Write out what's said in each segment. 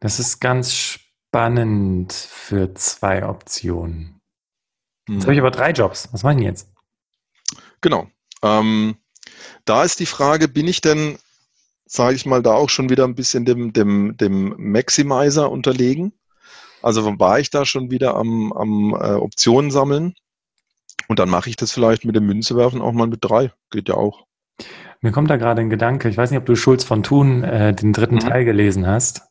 Das ist ganz spannend für zwei Optionen. Jetzt habe ich aber drei Jobs. Was machen jetzt? Genau. Ähm, da ist die Frage, bin ich denn, sage ich mal, da auch schon wieder ein bisschen dem, dem, dem Maximizer unterlegen? Also war ich da schon wieder am, am äh, Optionen sammeln? Und dann mache ich das vielleicht mit dem Münzewerfen auch mal mit drei. Geht ja auch. Mir kommt da gerade ein Gedanke. Ich weiß nicht, ob du Schulz von Thun äh, den dritten mhm. Teil gelesen hast.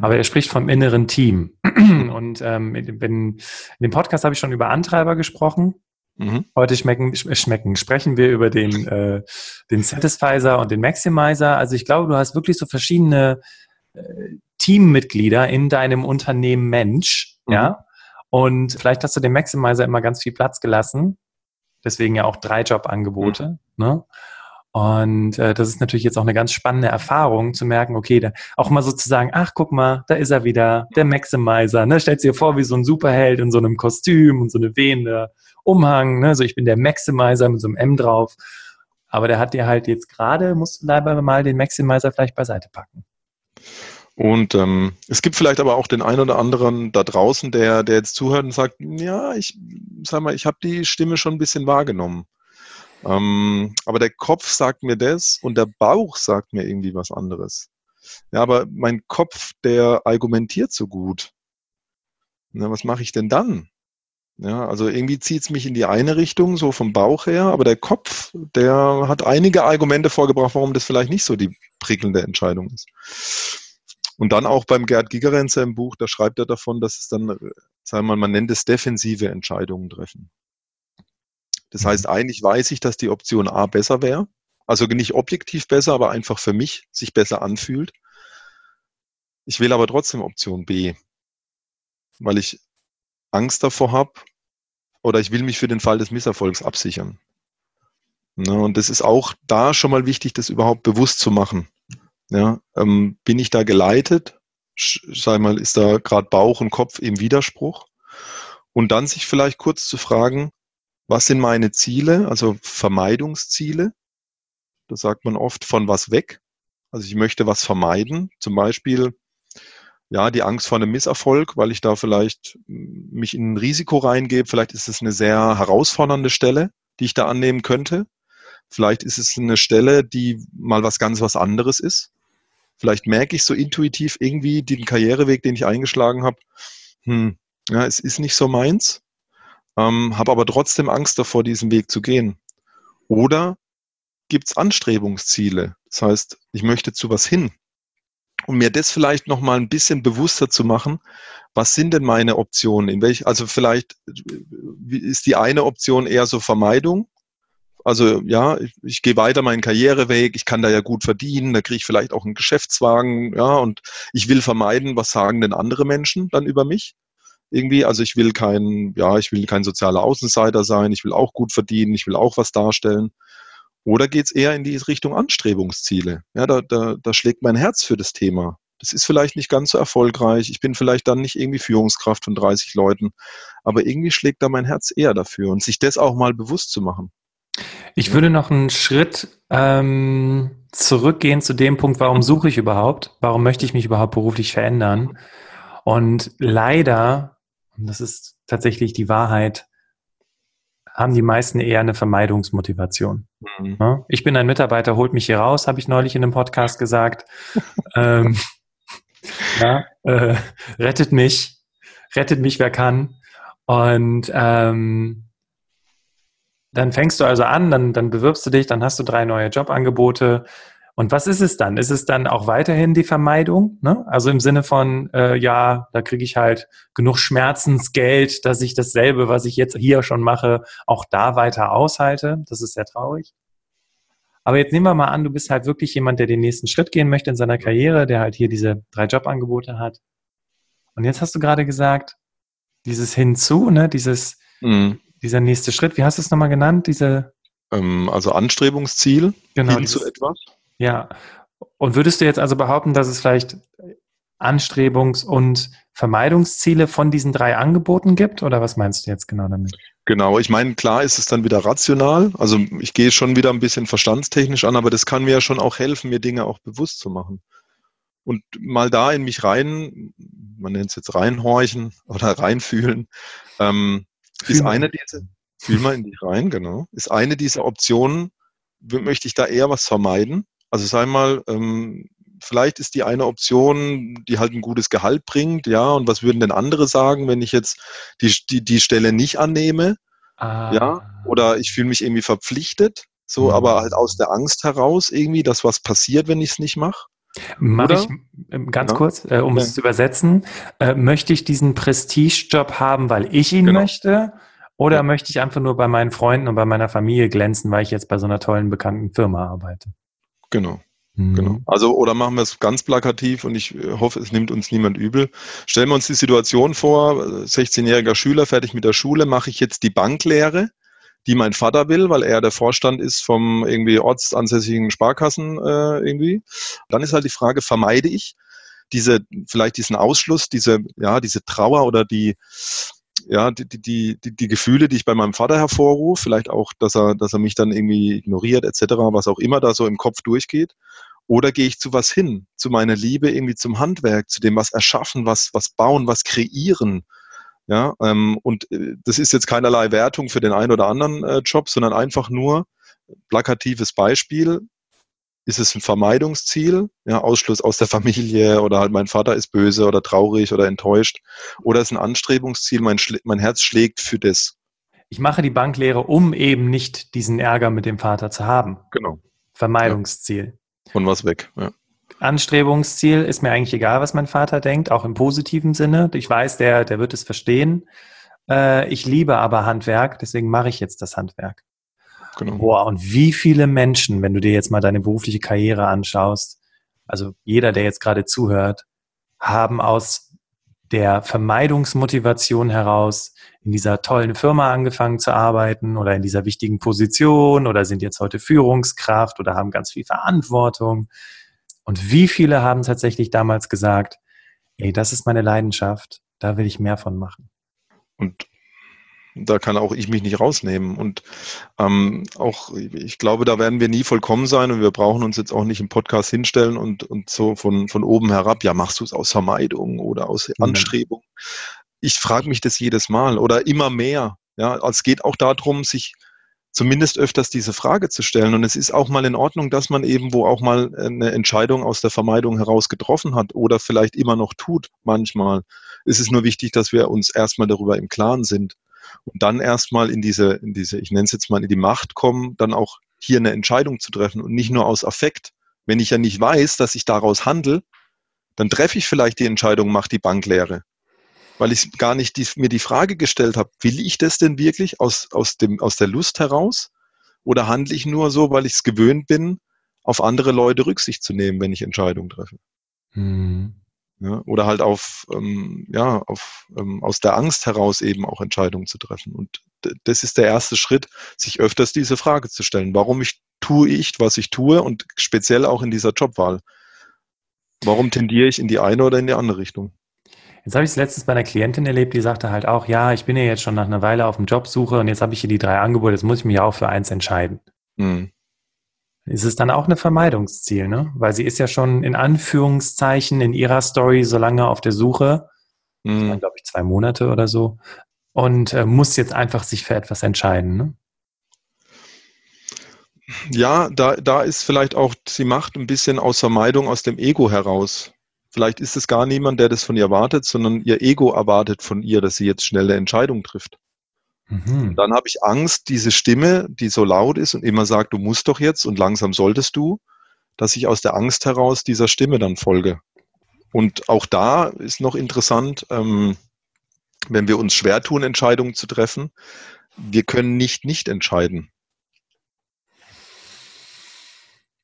Aber er spricht vom inneren Team. Und ähm, in, dem Podcast habe ich schon über Antreiber gesprochen. Mhm. Heute schmecken, schmecken, sprechen wir über den, äh, den Satisfizer und den Maximizer. Also ich glaube, du hast wirklich so verschiedene äh, Teammitglieder in deinem Unternehmen Mensch, mhm. ja. Und vielleicht hast du dem Maximizer immer ganz viel Platz gelassen. Deswegen ja auch drei Jobangebote. Mhm. Ne? Und äh, das ist natürlich jetzt auch eine ganz spannende Erfahrung zu merken, okay, da auch mal sozusagen, ach guck mal, da ist er wieder, der Maximizer. Ne? Stellt dir vor, wie so ein Superheld in so einem Kostüm und so eine wehende Umhang. Ne? So, ich bin der Maximizer mit so einem M drauf. Aber der hat dir halt jetzt gerade, musst du leider mal den Maximizer vielleicht beiseite packen. Und ähm, es gibt vielleicht aber auch den einen oder anderen da draußen, der, der jetzt zuhört und sagt, ja, ich sag mal, ich habe die Stimme schon ein bisschen wahrgenommen. Ähm, aber der Kopf sagt mir das und der Bauch sagt mir irgendwie was anderes. Ja, aber mein Kopf, der argumentiert so gut. Na, was mache ich denn dann? Ja, also irgendwie zieht es mich in die eine Richtung, so vom Bauch her, aber der Kopf, der hat einige Argumente vorgebracht, warum das vielleicht nicht so die prickelnde Entscheidung ist. Und dann auch beim Gerd Gigerenzer im Buch, da schreibt er davon, dass es dann, sagen wir mal, man nennt es defensive Entscheidungen treffen. Das heißt, eigentlich weiß ich, dass die Option A besser wäre. Also nicht objektiv besser, aber einfach für mich sich besser anfühlt. Ich wähle aber trotzdem Option B, weil ich Angst davor habe oder ich will mich für den Fall des Misserfolgs absichern. Ja, und das ist auch da schon mal wichtig, das überhaupt bewusst zu machen. Ja, ähm, bin ich da geleitet? Sag mal, ist da gerade Bauch und Kopf im Widerspruch? Und dann sich vielleicht kurz zu fragen, was sind meine Ziele, also Vermeidungsziele? Da sagt man oft von was weg. Also ich möchte was vermeiden, zum Beispiel ja, die Angst vor einem Misserfolg, weil ich da vielleicht mich in ein Risiko reingebe. Vielleicht ist es eine sehr herausfordernde Stelle, die ich da annehmen könnte. Vielleicht ist es eine Stelle, die mal was ganz was anderes ist. Vielleicht merke ich so intuitiv irgendwie den Karriereweg, den ich eingeschlagen habe. Hm, ja, es ist nicht so meins ähm, habe aber trotzdem Angst davor, diesen Weg zu gehen. Oder gibt es Anstrebungsziele? Das heißt, ich möchte zu was hin. Um mir das vielleicht noch mal ein bisschen bewusster zu machen, was sind denn meine Optionen? In welch, also vielleicht ist die eine Option eher so Vermeidung. Also ja, ich, ich gehe weiter meinen Karriereweg, ich kann da ja gut verdienen, da kriege ich vielleicht auch einen Geschäftswagen, ja, und ich will vermeiden, was sagen denn andere Menschen dann über mich irgendwie. Also ich will kein, ja, ich will kein sozialer Außenseiter sein, ich will auch gut verdienen, ich will auch was darstellen. Oder geht es eher in die Richtung Anstrebungsziele? Ja, da, da, da schlägt mein Herz für das Thema. Das ist vielleicht nicht ganz so erfolgreich. Ich bin vielleicht dann nicht irgendwie Führungskraft von 30 Leuten, aber irgendwie schlägt da mein Herz eher dafür und sich das auch mal bewusst zu machen. Ich würde noch einen Schritt ähm, zurückgehen zu dem Punkt, warum suche ich überhaupt? Warum möchte ich mich überhaupt beruflich verändern? Und leider und das ist tatsächlich die Wahrheit, haben die meisten eher eine Vermeidungsmotivation. Mhm. Ich bin ein Mitarbeiter, holt mich hier raus, habe ich neulich in einem Podcast gesagt. ähm, ja, äh, rettet mich, rettet mich, wer kann. Und ähm, dann fängst du also an, dann, dann bewirbst du dich, dann hast du drei neue Jobangebote, und was ist es dann? Ist es dann auch weiterhin die Vermeidung? Ne? Also im Sinne von, äh, ja, da kriege ich halt genug Schmerzensgeld, dass ich dasselbe, was ich jetzt hier schon mache, auch da weiter aushalte. Das ist sehr traurig. Aber jetzt nehmen wir mal an, du bist halt wirklich jemand, der den nächsten Schritt gehen möchte in seiner Karriere, der halt hier diese drei Jobangebote hat. Und jetzt hast du gerade gesagt, dieses Hinzu, ne, dieses, mhm. dieser nächste Schritt, wie hast du es nochmal genannt? Diese ähm, also Anstrebungsziel genau, hin zu etwas. Ja. Und würdest du jetzt also behaupten, dass es vielleicht Anstrebungs- und Vermeidungsziele von diesen drei Angeboten gibt? Oder was meinst du jetzt genau damit? Genau, ich meine, klar ist es dann wieder rational. Also ich gehe schon wieder ein bisschen verstandstechnisch an, aber das kann mir ja schon auch helfen, mir Dinge auch bewusst zu machen. und mal da in mich rein, man nennt es jetzt reinhorchen oder reinfühlen, ähm, ist eine dieser, fühl mal in dich rein, genau, ist eine dieser Optionen, möchte ich da eher was vermeiden. Also sag mal, ähm, vielleicht ist die eine Option, die halt ein gutes Gehalt bringt, ja, und was würden denn andere sagen, wenn ich jetzt die, die, die Stelle nicht annehme? Ah. Ja, oder ich fühle mich irgendwie verpflichtet, so, mhm. aber halt aus der Angst heraus irgendwie, dass was passiert, wenn ich es nicht mache. Mache ich ganz ja. kurz, äh, um ja. es zu übersetzen, äh, möchte ich diesen Prestigejob haben, weil ich ihn genau. möchte? Oder ja. möchte ich einfach nur bei meinen Freunden und bei meiner Familie glänzen, weil ich jetzt bei so einer tollen, bekannten Firma arbeite? Genau. Mhm. Genau. Also, oder machen wir es ganz plakativ und ich äh, hoffe, es nimmt uns niemand übel. Stellen wir uns die Situation vor, 16-jähriger Schüler, fertig mit der Schule, mache ich jetzt die Banklehre, die mein Vater will, weil er der Vorstand ist vom irgendwie ortsansässigen Sparkassen äh, irgendwie. Dann ist halt die Frage, vermeide ich diese, vielleicht diesen Ausschluss, diese, ja, diese Trauer oder die, ja, die, die, die, die Gefühle, die ich bei meinem Vater hervorrufe, vielleicht auch, dass er, dass er mich dann irgendwie ignoriert, etc., was auch immer da so im Kopf durchgeht. Oder gehe ich zu was hin, zu meiner Liebe, irgendwie zum Handwerk, zu dem was erschaffen, was, was bauen, was kreieren. Ja, ähm, und äh, das ist jetzt keinerlei Wertung für den einen oder anderen äh, Job, sondern einfach nur plakatives Beispiel ist es ein Vermeidungsziel, ja, Ausschluss aus der Familie oder halt mein Vater ist böse oder traurig oder enttäuscht oder ist ein Anstrebungsziel, mein, mein Herz schlägt für das. Ich mache die Banklehre, um eben nicht diesen Ärger mit dem Vater zu haben. Genau. Vermeidungsziel. Ja. Von was weg, ja. Anstrebungsziel ist mir eigentlich egal, was mein Vater denkt, auch im positiven Sinne. Ich weiß, der, der wird es verstehen. Äh, ich liebe aber Handwerk, deswegen mache ich jetzt das Handwerk. Genau. Boah, und wie viele Menschen, wenn du dir jetzt mal deine berufliche Karriere anschaust, also jeder, der jetzt gerade zuhört, haben aus der Vermeidungsmotivation heraus in dieser tollen Firma angefangen zu arbeiten oder in dieser wichtigen Position oder sind jetzt heute Führungskraft oder haben ganz viel Verantwortung. Und wie viele haben tatsächlich damals gesagt, ey, das ist meine Leidenschaft, da will ich mehr von machen. Und da kann auch ich mich nicht rausnehmen. Und ähm, auch, ich glaube, da werden wir nie vollkommen sein und wir brauchen uns jetzt auch nicht im Podcast hinstellen und, und so von, von oben herab, ja, machst du es aus Vermeidung oder aus Anstrebung? Ich frage mich das jedes Mal oder immer mehr. Ja, es geht auch darum, sich zumindest öfters diese Frage zu stellen. Und es ist auch mal in Ordnung, dass man eben wo auch mal eine Entscheidung aus der Vermeidung heraus getroffen hat oder vielleicht immer noch tut manchmal. Es ist nur wichtig, dass wir uns erstmal darüber im Klaren sind und dann erstmal in diese, in diese, ich nenne es jetzt mal in die Macht kommen, dann auch hier eine Entscheidung zu treffen und nicht nur aus Affekt. Wenn ich ja nicht weiß, dass ich daraus handle, dann treffe ich vielleicht die Entscheidung, mach die Bank leere. Weil ich gar nicht die, mir die Frage gestellt habe, will ich das denn wirklich aus, aus, dem, aus der Lust heraus? Oder handle ich nur so, weil ich es gewöhnt bin, auf andere Leute Rücksicht zu nehmen, wenn ich Entscheidungen treffe? Mhm. Ja, oder halt auf, ähm, ja, auf, ähm, aus der Angst heraus eben auch Entscheidungen zu treffen. Und das ist der erste Schritt, sich öfters diese Frage zu stellen. Warum ich tue ich, was ich tue und speziell auch in dieser Jobwahl. Warum tendiere ich in die eine oder in die andere Richtung? Jetzt habe ich es letztens bei einer Klientin erlebt, die sagte halt auch, ja, ich bin ja jetzt schon nach einer Weile auf dem Jobsuche und jetzt habe ich hier die drei Angebote, jetzt muss ich mich auch für eins entscheiden. Hm ist es dann auch eine Vermeidungsziel, ne? Weil sie ist ja schon in Anführungszeichen in ihrer Story so lange auf der Suche, mhm. glaube ich zwei Monate oder so, und äh, muss jetzt einfach sich für etwas entscheiden, ne? Ja, da, da ist vielleicht auch, sie macht ein bisschen aus Vermeidung aus dem Ego heraus. Vielleicht ist es gar niemand, der das von ihr erwartet, sondern ihr Ego erwartet von ihr, dass sie jetzt schnelle Entscheidungen trifft. Mhm. Dann habe ich Angst, diese Stimme, die so laut ist und immer sagt, du musst doch jetzt und langsam solltest du, dass ich aus der Angst heraus dieser Stimme dann folge. Und auch da ist noch interessant, ähm, wenn wir uns schwer tun, Entscheidungen zu treffen, wir können nicht nicht entscheiden.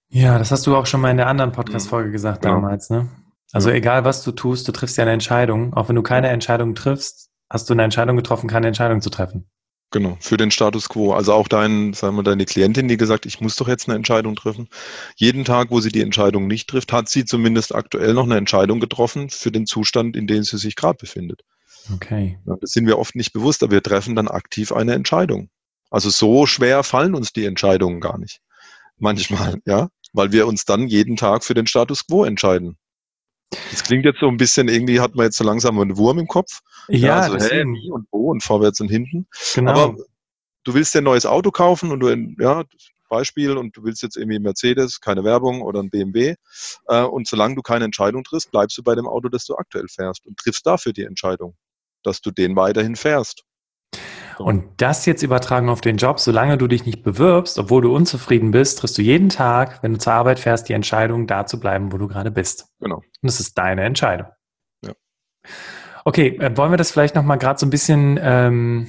Ja, das hast du auch schon mal in der anderen Podcast-Folge gesagt ja. damals, ne? Also ja. egal was du tust, du triffst ja eine Entscheidung. Auch wenn du keine Entscheidung triffst, hast du eine Entscheidung getroffen, keine Entscheidung zu treffen. Genau, für den Status quo. Also auch dein, sagen wir, deine Klientin, die gesagt, ich muss doch jetzt eine Entscheidung treffen. Jeden Tag, wo sie die Entscheidung nicht trifft, hat sie zumindest aktuell noch eine Entscheidung getroffen für den Zustand, in dem sie sich gerade befindet. Okay. Das sind wir oft nicht bewusst, aber wir treffen dann aktiv eine Entscheidung. Also so schwer fallen uns die Entscheidungen gar nicht. Manchmal, ja, weil wir uns dann jeden Tag für den Status quo entscheiden. Das klingt jetzt so ein bisschen, irgendwie hat man jetzt so langsam einen Wurm im Kopf. Ja, also hä, wie und wo und vorwärts und hinten. Genau. Aber du willst dir ein neues Auto kaufen und du, ja, Beispiel, und du willst jetzt irgendwie Mercedes, keine Werbung oder ein BMW. Äh, und solange du keine Entscheidung triffst, bleibst du bei dem Auto, das du aktuell fährst und triffst dafür die Entscheidung, dass du den weiterhin fährst. Und das jetzt übertragen auf den Job, solange du dich nicht bewirbst, obwohl du unzufrieden bist, triffst du jeden Tag, wenn du zur Arbeit fährst, die Entscheidung, da zu bleiben, wo du gerade bist. Genau. Und das ist deine Entscheidung. Ja. Okay, äh, wollen wir das vielleicht nochmal gerade so ein bisschen ähm,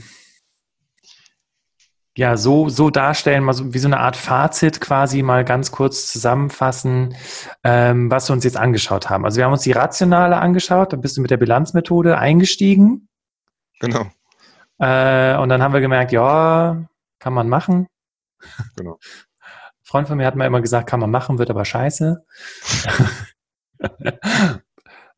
ja, so, so darstellen, mal so wie so eine Art Fazit quasi mal ganz kurz zusammenfassen, ähm, was wir uns jetzt angeschaut haben. Also wir haben uns die Rationale angeschaut, da bist du mit der Bilanzmethode eingestiegen. Genau. Äh, und dann haben wir gemerkt, ja, kann man machen. Genau. Ein Freund von mir hat mir immer gesagt, kann man machen, wird aber scheiße.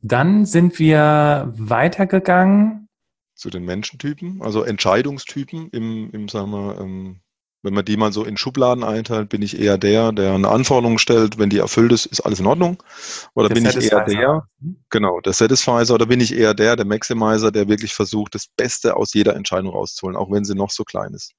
dann sind wir weitergegangen. Zu den Menschentypen, also Entscheidungstypen im, im sagen wir, ähm, wenn man die mal so in Schubladen einteilt, bin ich eher der, der eine Anforderung stellt, wenn die erfüllt ist, ist alles in Ordnung. Oder der bin ich eher der, genau, der Satisfizer, oder bin ich eher der, der Maximizer, der wirklich versucht, das Beste aus jeder Entscheidung rauszuholen, auch wenn sie noch so klein ist.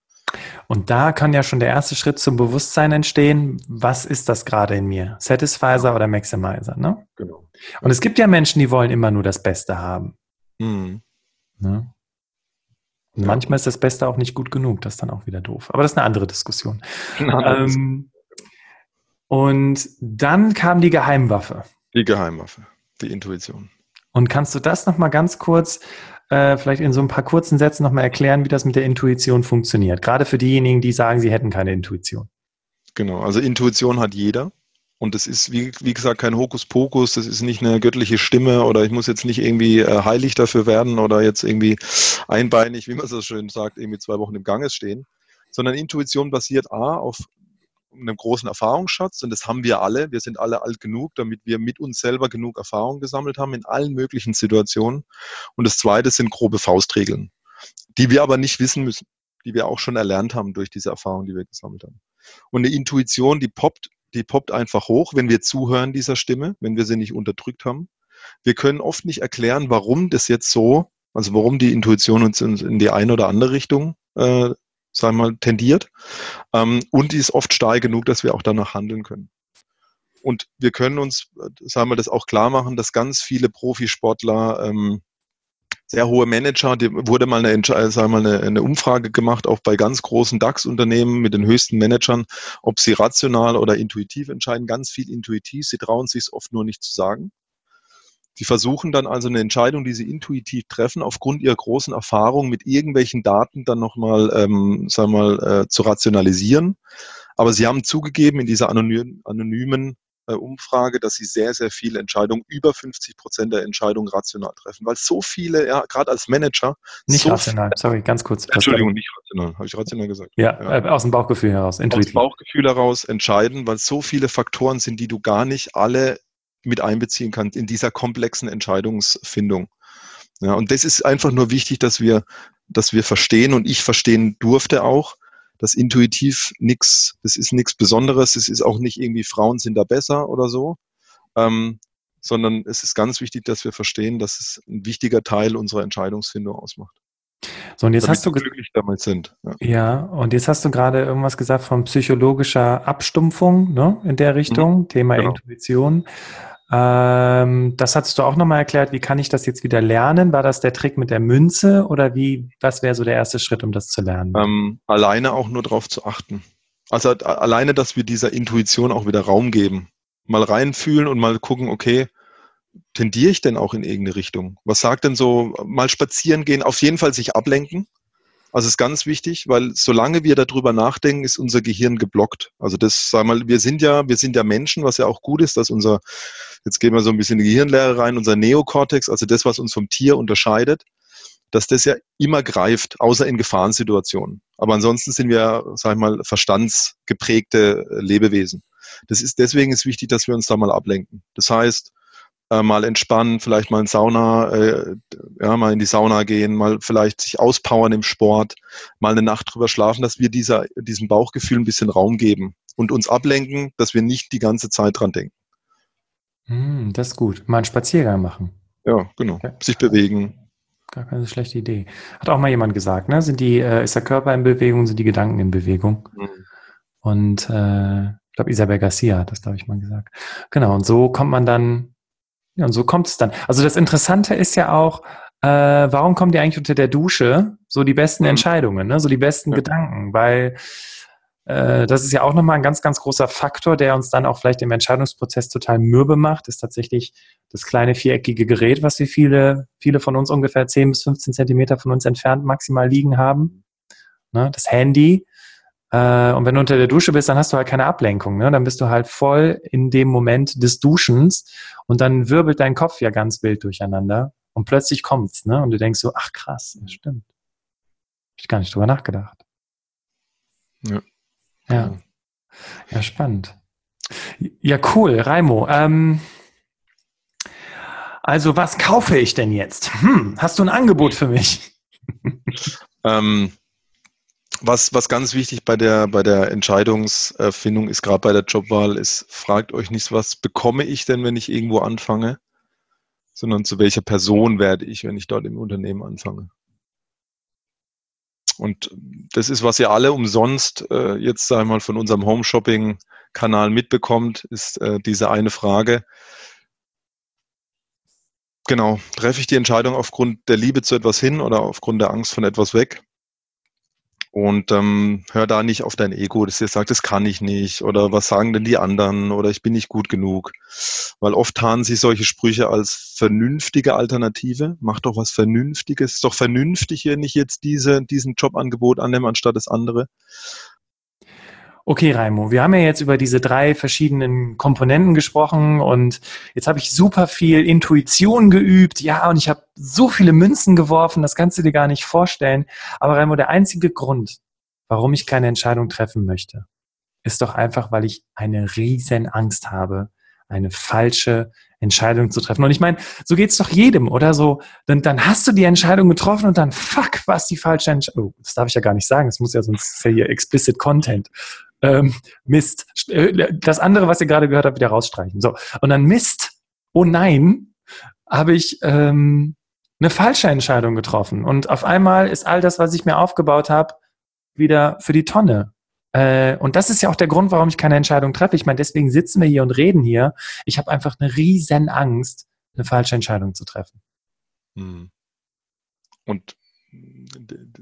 Und da kann ja schon der erste Schritt zum Bewusstsein entstehen. Was ist das gerade in mir? Satisfizer oder Maximizer, ne? Genau. Und es gibt ja Menschen, die wollen immer nur das Beste haben. Mhm. Ne? Und manchmal ist das Beste auch nicht gut genug, das ist dann auch wieder doof. Aber das ist eine andere Diskussion. Ähm, und dann kam die Geheimwaffe. Die Geheimwaffe, die Intuition. Und kannst du das nochmal ganz kurz, äh, vielleicht in so ein paar kurzen Sätzen nochmal erklären, wie das mit der Intuition funktioniert? Gerade für diejenigen, die sagen, sie hätten keine Intuition. Genau, also Intuition hat jeder. Und das ist, wie, wie gesagt, kein Hokuspokus, das ist nicht eine göttliche Stimme oder ich muss jetzt nicht irgendwie äh, heilig dafür werden oder jetzt irgendwie einbeinig, wie man so schön sagt, irgendwie zwei Wochen im Ganges stehen, sondern Intuition basiert A auf einem großen Erfahrungsschatz und das haben wir alle. Wir sind alle alt genug, damit wir mit uns selber genug Erfahrung gesammelt haben in allen möglichen Situationen. Und das Zweite sind grobe Faustregeln, die wir aber nicht wissen müssen, die wir auch schon erlernt haben durch diese Erfahrung, die wir gesammelt haben. Und eine Intuition, die poppt die poppt einfach hoch, wenn wir zuhören dieser Stimme, wenn wir sie nicht unterdrückt haben. Wir können oft nicht erklären, warum das jetzt so, also warum die Intuition uns in, die eine oder andere Richtung, äh, sagen wir mal, tendiert. Ähm, und die ist oft stark genug, dass wir auch danach handeln können. Und wir können uns, äh, sagen wir das auch klar machen, dass ganz viele Profisportler ähm, sehr hohe Manager, die wurde mal eine, äh, sagen wir mal eine, eine Umfrage gemacht, auch bei ganz großen DAX-Unternehmen mit den höchsten Managern, ob sie rational oder intuitiv entscheiden. Ganz viel intuitiv, sie trauen sich es oft nur nicht zu sagen. Sie versuchen dann also eine Entscheidung, die sie intuitiv treffen, aufgrund ihrer großen Erfahrung mit irgendwelchen Daten dann nochmal, ähm, sagen wir mal, äh, zu rationalisieren. Aber sie haben zugegeben in dieser anonymen, anonymen Umfrage, dass sie sehr, sehr viele Entscheidungen, über 50 Prozent der Entscheidungen rational treffen, weil so viele, ja, gerade als Manager. Nicht so rational, sorry, ganz kurz. Entschuldigung, nicht rational, habe ich rational gesagt. Ja, ja. Äh, aus dem Bauchgefühl heraus, intuitiv. Aus dem Bauchgefühl heraus entscheiden, weil so viele Faktoren sind, die du gar nicht alle mit einbeziehen kannst in dieser komplexen Entscheidungsfindung. Ja, und das ist einfach nur wichtig, dass wir, dass wir verstehen und ich verstehen durfte auch, das intuitiv nichts, das ist nichts Besonderes, es ist auch nicht irgendwie Frauen sind da besser oder so, ähm, sondern es ist ganz wichtig, dass wir verstehen, dass es ein wichtiger Teil unserer Entscheidungsfindung ausmacht. So, und jetzt hast du glücklich damit sind. Ja. ja. und jetzt hast du gerade irgendwas gesagt von psychologischer Abstumpfung, ne, in der Richtung, mhm, Thema genau. Intuition. Ähm, das hattest du auch nochmal erklärt. Wie kann ich das jetzt wieder lernen? War das der Trick mit der Münze oder wie, was wäre so der erste Schritt, um das zu lernen? Ähm, alleine auch nur darauf zu achten. Also alleine, dass wir dieser Intuition auch wieder Raum geben. Mal reinfühlen und mal gucken, okay, tendiere ich denn auch in irgendeine Richtung? Was sagt denn so, mal spazieren gehen, auf jeden Fall sich ablenken. Also ist ganz wichtig, weil solange wir darüber nachdenken, ist unser Gehirn geblockt. Also das, sag mal, wir sind ja, wir sind ja Menschen, was ja auch gut ist, dass unser, jetzt gehen wir so ein bisschen in die Gehirnlehre rein, unser Neokortex, also das, was uns vom Tier unterscheidet, dass das ja immer greift, außer in Gefahrensituationen. Aber ansonsten sind wir, sag ich mal, verstandsgeprägte Lebewesen. Das ist, deswegen ist wichtig, dass wir uns da mal ablenken. Das heißt, äh, mal entspannen, vielleicht mal in Sauna, äh, ja, mal in die Sauna gehen, mal vielleicht sich auspowern im Sport, mal eine Nacht drüber schlafen, dass wir dieser, diesem Bauchgefühl ein bisschen Raum geben und uns ablenken, dass wir nicht die ganze Zeit dran denken. Hm, das ist gut. Mal einen Spaziergang machen. Ja, genau. Okay. Sich bewegen. Gar keine schlechte Idee. Hat auch mal jemand gesagt, ne? Sind die, äh, ist der Körper in Bewegung, sind die Gedanken in Bewegung? Mhm. Und äh, ich glaube, Isabel Garcia hat das, glaube ich, mal gesagt. Genau, und so kommt man dann, ja, und so kommt es dann. Also das Interessante ist ja auch, äh, warum kommen die eigentlich unter der Dusche so die besten mhm. Entscheidungen, ne? so die besten ja. Gedanken? Weil äh, das ist ja auch nochmal ein ganz, ganz großer Faktor, der uns dann auch vielleicht im Entscheidungsprozess total mürbe macht, ist tatsächlich das kleine viereckige Gerät, was wir viele, viele von uns ungefähr 10 bis 15 Zentimeter von uns entfernt maximal liegen haben. Ne, das Handy. Äh, und wenn du unter der Dusche bist, dann hast du halt keine Ablenkung. Ne? Dann bist du halt voll in dem Moment des Duschens und dann wirbelt dein Kopf ja ganz wild durcheinander und plötzlich kommt's. Ne? Und du denkst so, ach krass, das stimmt. Hab ich gar nicht drüber nachgedacht. Ja. Ja. Ja, spannend. Ja, cool. Raimo, ähm, also was kaufe ich denn jetzt? Hm, hast du ein Angebot für mich? ähm, was, was ganz wichtig bei der, bei der Entscheidungsfindung ist, gerade bei der Jobwahl, ist, fragt euch nicht, was bekomme ich denn, wenn ich irgendwo anfange, sondern zu welcher Person werde ich, wenn ich dort im Unternehmen anfange. Und das ist, was ihr alle umsonst äh, jetzt, sag ich mal, von unserem Home-Shopping-Kanal mitbekommt, ist äh, diese eine Frage. Genau, treffe ich die Entscheidung aufgrund der Liebe zu etwas hin oder aufgrund der Angst von etwas weg? Und ähm, hör da nicht auf dein Ego, das dir sagt, das kann ich nicht oder was sagen denn die anderen oder ich bin nicht gut genug. Weil oft tarnen sich solche Sprüche als vernünftige Alternative. Mach doch was Vernünftiges. Ist doch vernünftig, wenn ich jetzt diese, diesen Jobangebot annehme anstatt das andere. Okay, Raimo, wir haben ja jetzt über diese drei verschiedenen Komponenten gesprochen und jetzt habe ich super viel Intuition geübt, ja, und ich habe so viele Münzen geworfen, das kannst du dir gar nicht vorstellen. Aber Raimo, der einzige Grund, warum ich keine Entscheidung treffen möchte, ist doch einfach, weil ich eine riesen Angst habe, eine falsche Entscheidung zu treffen. Und ich meine, so geht's doch jedem, oder so. Dann, dann hast du die Entscheidung getroffen und dann, fuck, was die falsche Entscheidung. Oh, das darf ich ja gar nicht sagen. Das muss ja sonst ist ja hier explicit Content ähm, Mist. Das andere, was ihr gerade gehört habt, wieder rausstreichen. So. Und dann Mist, oh nein, habe ich ähm, eine falsche Entscheidung getroffen. Und auf einmal ist all das, was ich mir aufgebaut habe, wieder für die Tonne. Äh, und das ist ja auch der Grund, warum ich keine Entscheidung treffe. Ich meine, deswegen sitzen wir hier und reden hier. Ich habe einfach eine riesen Angst, eine falsche Entscheidung zu treffen. Hm. Und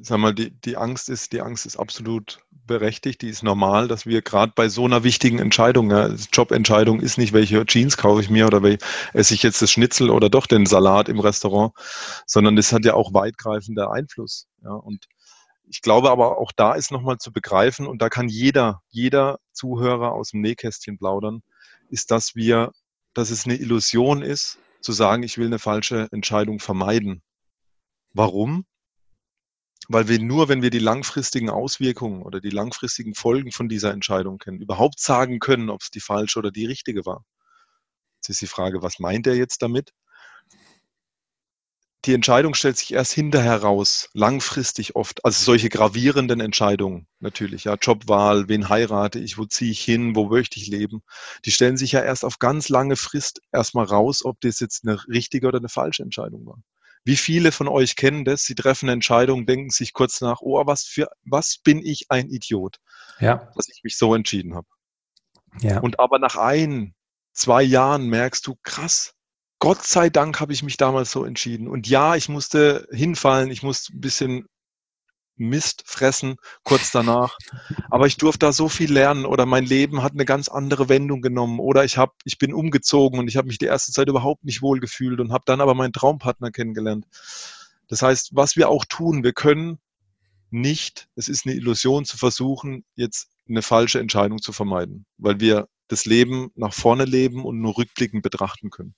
sag mal, die, die Angst ist, die Angst ist absolut berechtigt, die ist normal, dass wir gerade bei so einer wichtigen Entscheidung, ja, Jobentscheidung ist nicht, welche Jeans kaufe ich mir oder welche, esse ich jetzt das Schnitzel oder doch den Salat im Restaurant, sondern das hat ja auch weitgreifender Einfluss. Ja, und ich glaube aber auch da ist nochmal zu begreifen und da kann jeder, jeder Zuhörer aus dem Nähkästchen plaudern, ist, dass wir, dass es eine Illusion ist, zu sagen, ich will eine falsche Entscheidung vermeiden. Warum? Weil wir nur, wenn wir die langfristigen Auswirkungen oder die langfristigen Folgen von dieser Entscheidung kennen, überhaupt sagen können, ob es die falsche oder die richtige war. Jetzt ist die Frage, was meint er jetzt damit? Die Entscheidung stellt sich erst hinterher raus, langfristig oft. Also solche gravierenden Entscheidungen natürlich, ja, Jobwahl, wen heirate ich, wo ziehe ich hin, wo möchte ich leben, die stellen sich ja erst auf ganz lange Frist erstmal raus, ob das jetzt eine richtige oder eine falsche Entscheidung war. Wie viele von euch kennen das? Sie treffen eine Entscheidung, denken sich kurz nach, oh, was für, was bin ich ein Idiot, ja. dass ich mich so entschieden habe. Ja. Und aber nach ein, zwei Jahren merkst du, krass, Gott sei Dank habe ich mich damals so entschieden. Und ja, ich musste hinfallen, ich musste ein bisschen Mist fressen kurz danach. Aber ich durfte da so viel lernen oder mein Leben hat eine ganz andere Wendung genommen oder ich habe, ich bin umgezogen und ich habe mich die erste Zeit überhaupt nicht wohl gefühlt und habe dann aber meinen Traumpartner kennengelernt. Das heißt, was wir auch tun, wir können nicht, es ist eine Illusion zu versuchen, jetzt eine falsche Entscheidung zu vermeiden, weil wir das Leben nach vorne leben und nur rückblickend betrachten können.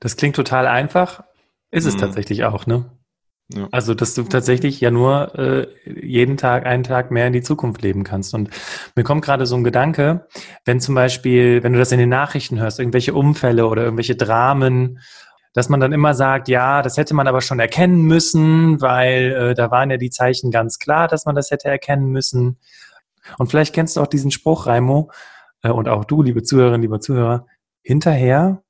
Das klingt total einfach, ist es mhm. tatsächlich auch, ne? Ja. Also, dass du tatsächlich ja nur äh, jeden Tag einen Tag mehr in die Zukunft leben kannst. Und mir kommt gerade so ein Gedanke, wenn zum Beispiel, wenn du das in den Nachrichten hörst, irgendwelche Unfälle oder irgendwelche Dramen, dass man dann immer sagt, ja, das hätte man aber schon erkennen müssen, weil äh, da waren ja die Zeichen ganz klar, dass man das hätte erkennen müssen. Und vielleicht kennst du auch diesen Spruch, Raimo, äh, und auch du, liebe Zuhörerinnen, lieber Zuhörer, hinterher,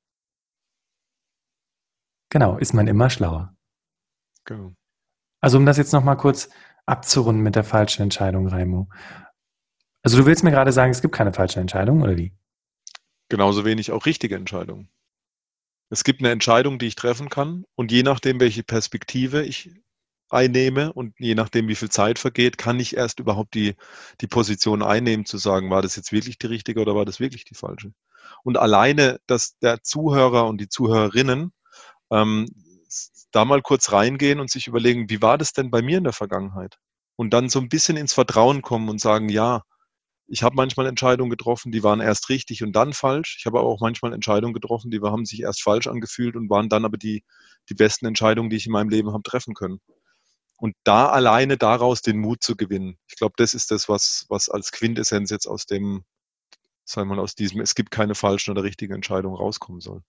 genau, ist man immer schlauer. Genau. Also um das jetzt nochmal kurz abzurunden mit der falschen Entscheidung, Raimo. Also du willst mir gerade sagen, es gibt keine falsche Entscheidung, oder wie? Genauso wenig auch richtige Entscheidungen. Es gibt eine Entscheidung, die ich treffen kann und je nachdem, welche Perspektive ich einnehme und je nachdem, wie viel Zeit vergeht, kann ich erst überhaupt die, die Position einnehmen, zu sagen, war das jetzt wirklich die richtige oder war das wirklich die falsche. Und alleine, dass der Zuhörer und die Zuhörerinnen ähm, da mal kurz reingehen und sich überlegen, wie war das denn bei mir in der Vergangenheit? Und dann so ein bisschen ins Vertrauen kommen und sagen, ja, ich habe manchmal Entscheidungen getroffen, die waren erst richtig und dann falsch. Ich habe aber auch manchmal Entscheidungen getroffen, die haben sich erst falsch angefühlt und waren dann aber die, die besten Entscheidungen, die ich in meinem Leben habe treffen können. Und da alleine daraus den Mut zu gewinnen. Ich glaube, das ist das, was, was als Quintessenz jetzt aus dem, sagen wir mal, aus diesem, es gibt keine falschen oder richtigen Entscheidungen rauskommen soll.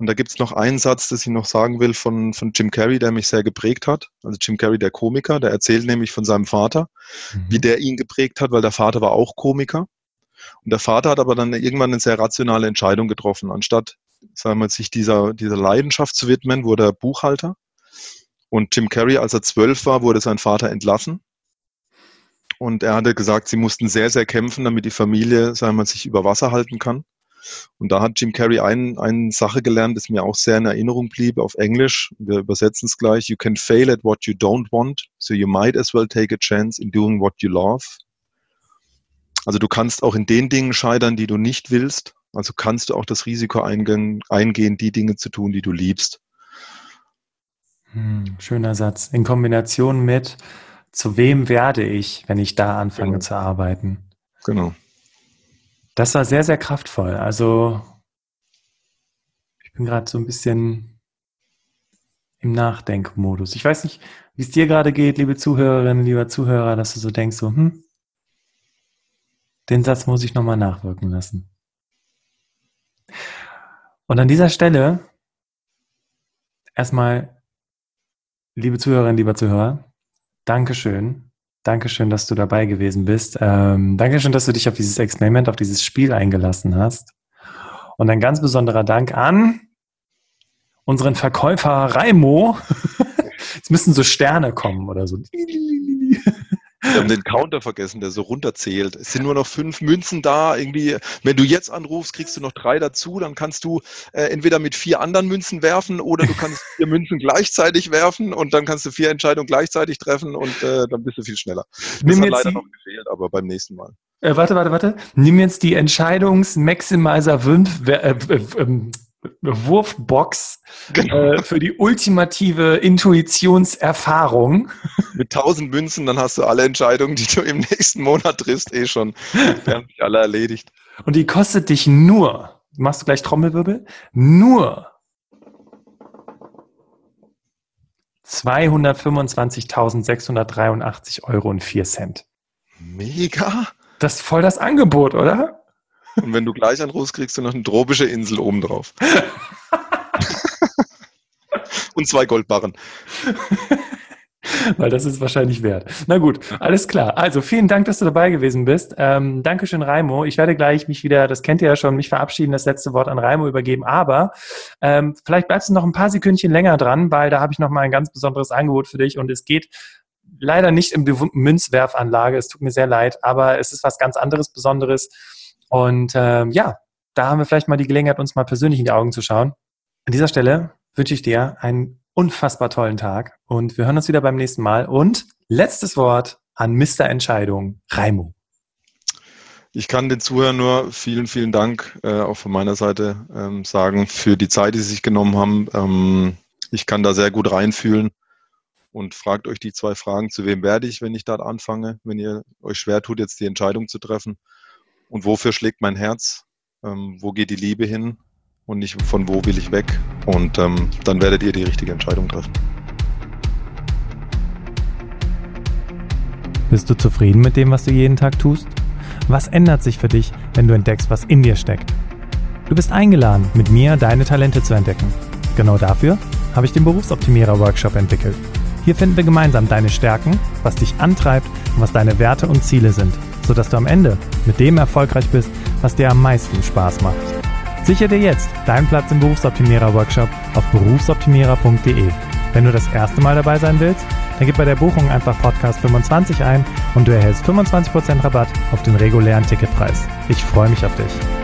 Und da gibt es noch einen Satz, das ich noch sagen will von, von Jim Carrey, der mich sehr geprägt hat. Also Jim Carrey, der Komiker, der erzählt nämlich von seinem Vater, mhm. wie der ihn geprägt hat, weil der Vater war auch Komiker. Und der Vater hat aber dann irgendwann eine sehr rationale Entscheidung getroffen. Anstatt, sagen wir, sich dieser, dieser Leidenschaft zu widmen, wurde er Buchhalter. Und Jim Carrey, als er zwölf war, wurde sein Vater entlassen. Und er hatte gesagt, sie mussten sehr, sehr kämpfen, damit die Familie, sagen wir, sich über Wasser halten kann. Und da hat Jim Carrey ein, eine Sache gelernt, das mir auch sehr in Erinnerung blieb auf Englisch. Wir übersetzen es gleich. You can fail at what you don't want, so you might as well take a chance in doing what you love. Also du kannst auch in den Dingen scheitern, die du nicht willst. Also kannst du auch das Risiko eingehen, eingehen die Dinge zu tun, die du liebst. Hm, schöner Satz. In Kombination mit, zu wem werde ich, wenn ich da anfange genau. zu arbeiten? Genau. Das war sehr, sehr kraftvoll. Also ich bin gerade so ein bisschen im Nachdenkmodus. Ich weiß nicht, wie es dir gerade geht, liebe Zuhörerinnen, lieber Zuhörer, dass du so denkst, so, hm, den Satz muss ich nochmal nachwirken lassen. Und an dieser Stelle erstmal, liebe Zuhörerinnen, lieber Zuhörer, Dankeschön Dankeschön, dass du dabei gewesen bist. Ähm, Dankeschön, dass du dich auf dieses Experiment, auf dieses Spiel eingelassen hast. Und ein ganz besonderer Dank an unseren Verkäufer Raimo. Jetzt müssen so Sterne kommen oder so. Wir haben den Counter vergessen, der so runterzählt. Es sind nur noch fünf Münzen da. Irgendwie, wenn du jetzt anrufst, kriegst du noch drei dazu. Dann kannst du äh, entweder mit vier anderen Münzen werfen oder du kannst vier Münzen gleichzeitig werfen und dann kannst du vier Entscheidungen gleichzeitig treffen und äh, dann bist du viel schneller. Das Nimm hat leider noch gefehlt, aber beim nächsten Mal. Äh, warte, warte, warte. Nimm jetzt die Entscheidungsmaximizer 5 äh, äh, ähm, Wurfbox genau. äh, für die ultimative Intuitionserfahrung. Mit tausend Münzen, dann hast du alle Entscheidungen, die du im nächsten Monat triffst, eh schon. Wir haben sich alle erledigt. Und die kostet dich nur, machst du gleich Trommelwirbel, nur 225.683 Euro und 4 Cent. Mega. Das ist voll das Angebot, oder? Und wenn du gleich anrufst, kriegst du noch eine tropische Insel obendrauf. Und zwei Goldbarren. Weil das ist wahrscheinlich wert. Na gut, alles klar. Also vielen Dank, dass du dabei gewesen bist. Ähm, Dankeschön, Raimo. Ich werde gleich mich wieder, das kennt ihr ja schon, mich verabschieden, das letzte Wort an Raimo übergeben. Aber ähm, vielleicht bleibst du noch ein paar Sekündchen länger dran, weil da habe ich noch mal ein ganz besonderes Angebot für dich und es geht leider nicht im Münzwerfanlage. Es tut mir sehr leid, aber es ist was ganz anderes, Besonderes. Und ähm, ja, da haben wir vielleicht mal die Gelegenheit, uns mal persönlich in die Augen zu schauen. An dieser Stelle wünsche ich dir einen unfassbar tollen Tag und wir hören uns wieder beim nächsten Mal. Und letztes Wort an Mr. Entscheidung, Raimo. Ich kann den Zuhörern nur vielen, vielen Dank äh, auch von meiner Seite ähm, sagen für die Zeit, die Sie sich genommen haben. Ähm, ich kann da sehr gut reinfühlen und fragt euch die zwei Fragen, zu wem werde ich, wenn ich dort anfange, wenn ihr euch schwer tut, jetzt die Entscheidung zu treffen und wofür schlägt mein Herz, ähm, wo geht die Liebe hin und nicht von wo will ich weg. Und ähm, dann werdet ihr die richtige Entscheidung treffen. Bist du zufrieden mit dem, was du jeden Tag tust? Was ändert sich für dich, wenn du entdeckst, was in dir steckt? Du bist eingeladen, mit mir deine Talente zu entdecken. Genau dafür habe ich den Berufsoptimierer Workshop entwickelt. Hier finden wir gemeinsam deine Stärken, was dich antreibt und was deine Werte und Ziele sind sodass du am Ende mit dem erfolgreich bist, was dir am meisten Spaß macht. Sicher dir jetzt deinen Platz im Berufsoptimierer Workshop auf berufsoptimierer.de. Wenn du das erste Mal dabei sein willst, dann gib bei der Buchung einfach Podcast 25 ein und du erhältst 25% Rabatt auf den regulären Ticketpreis. Ich freue mich auf dich.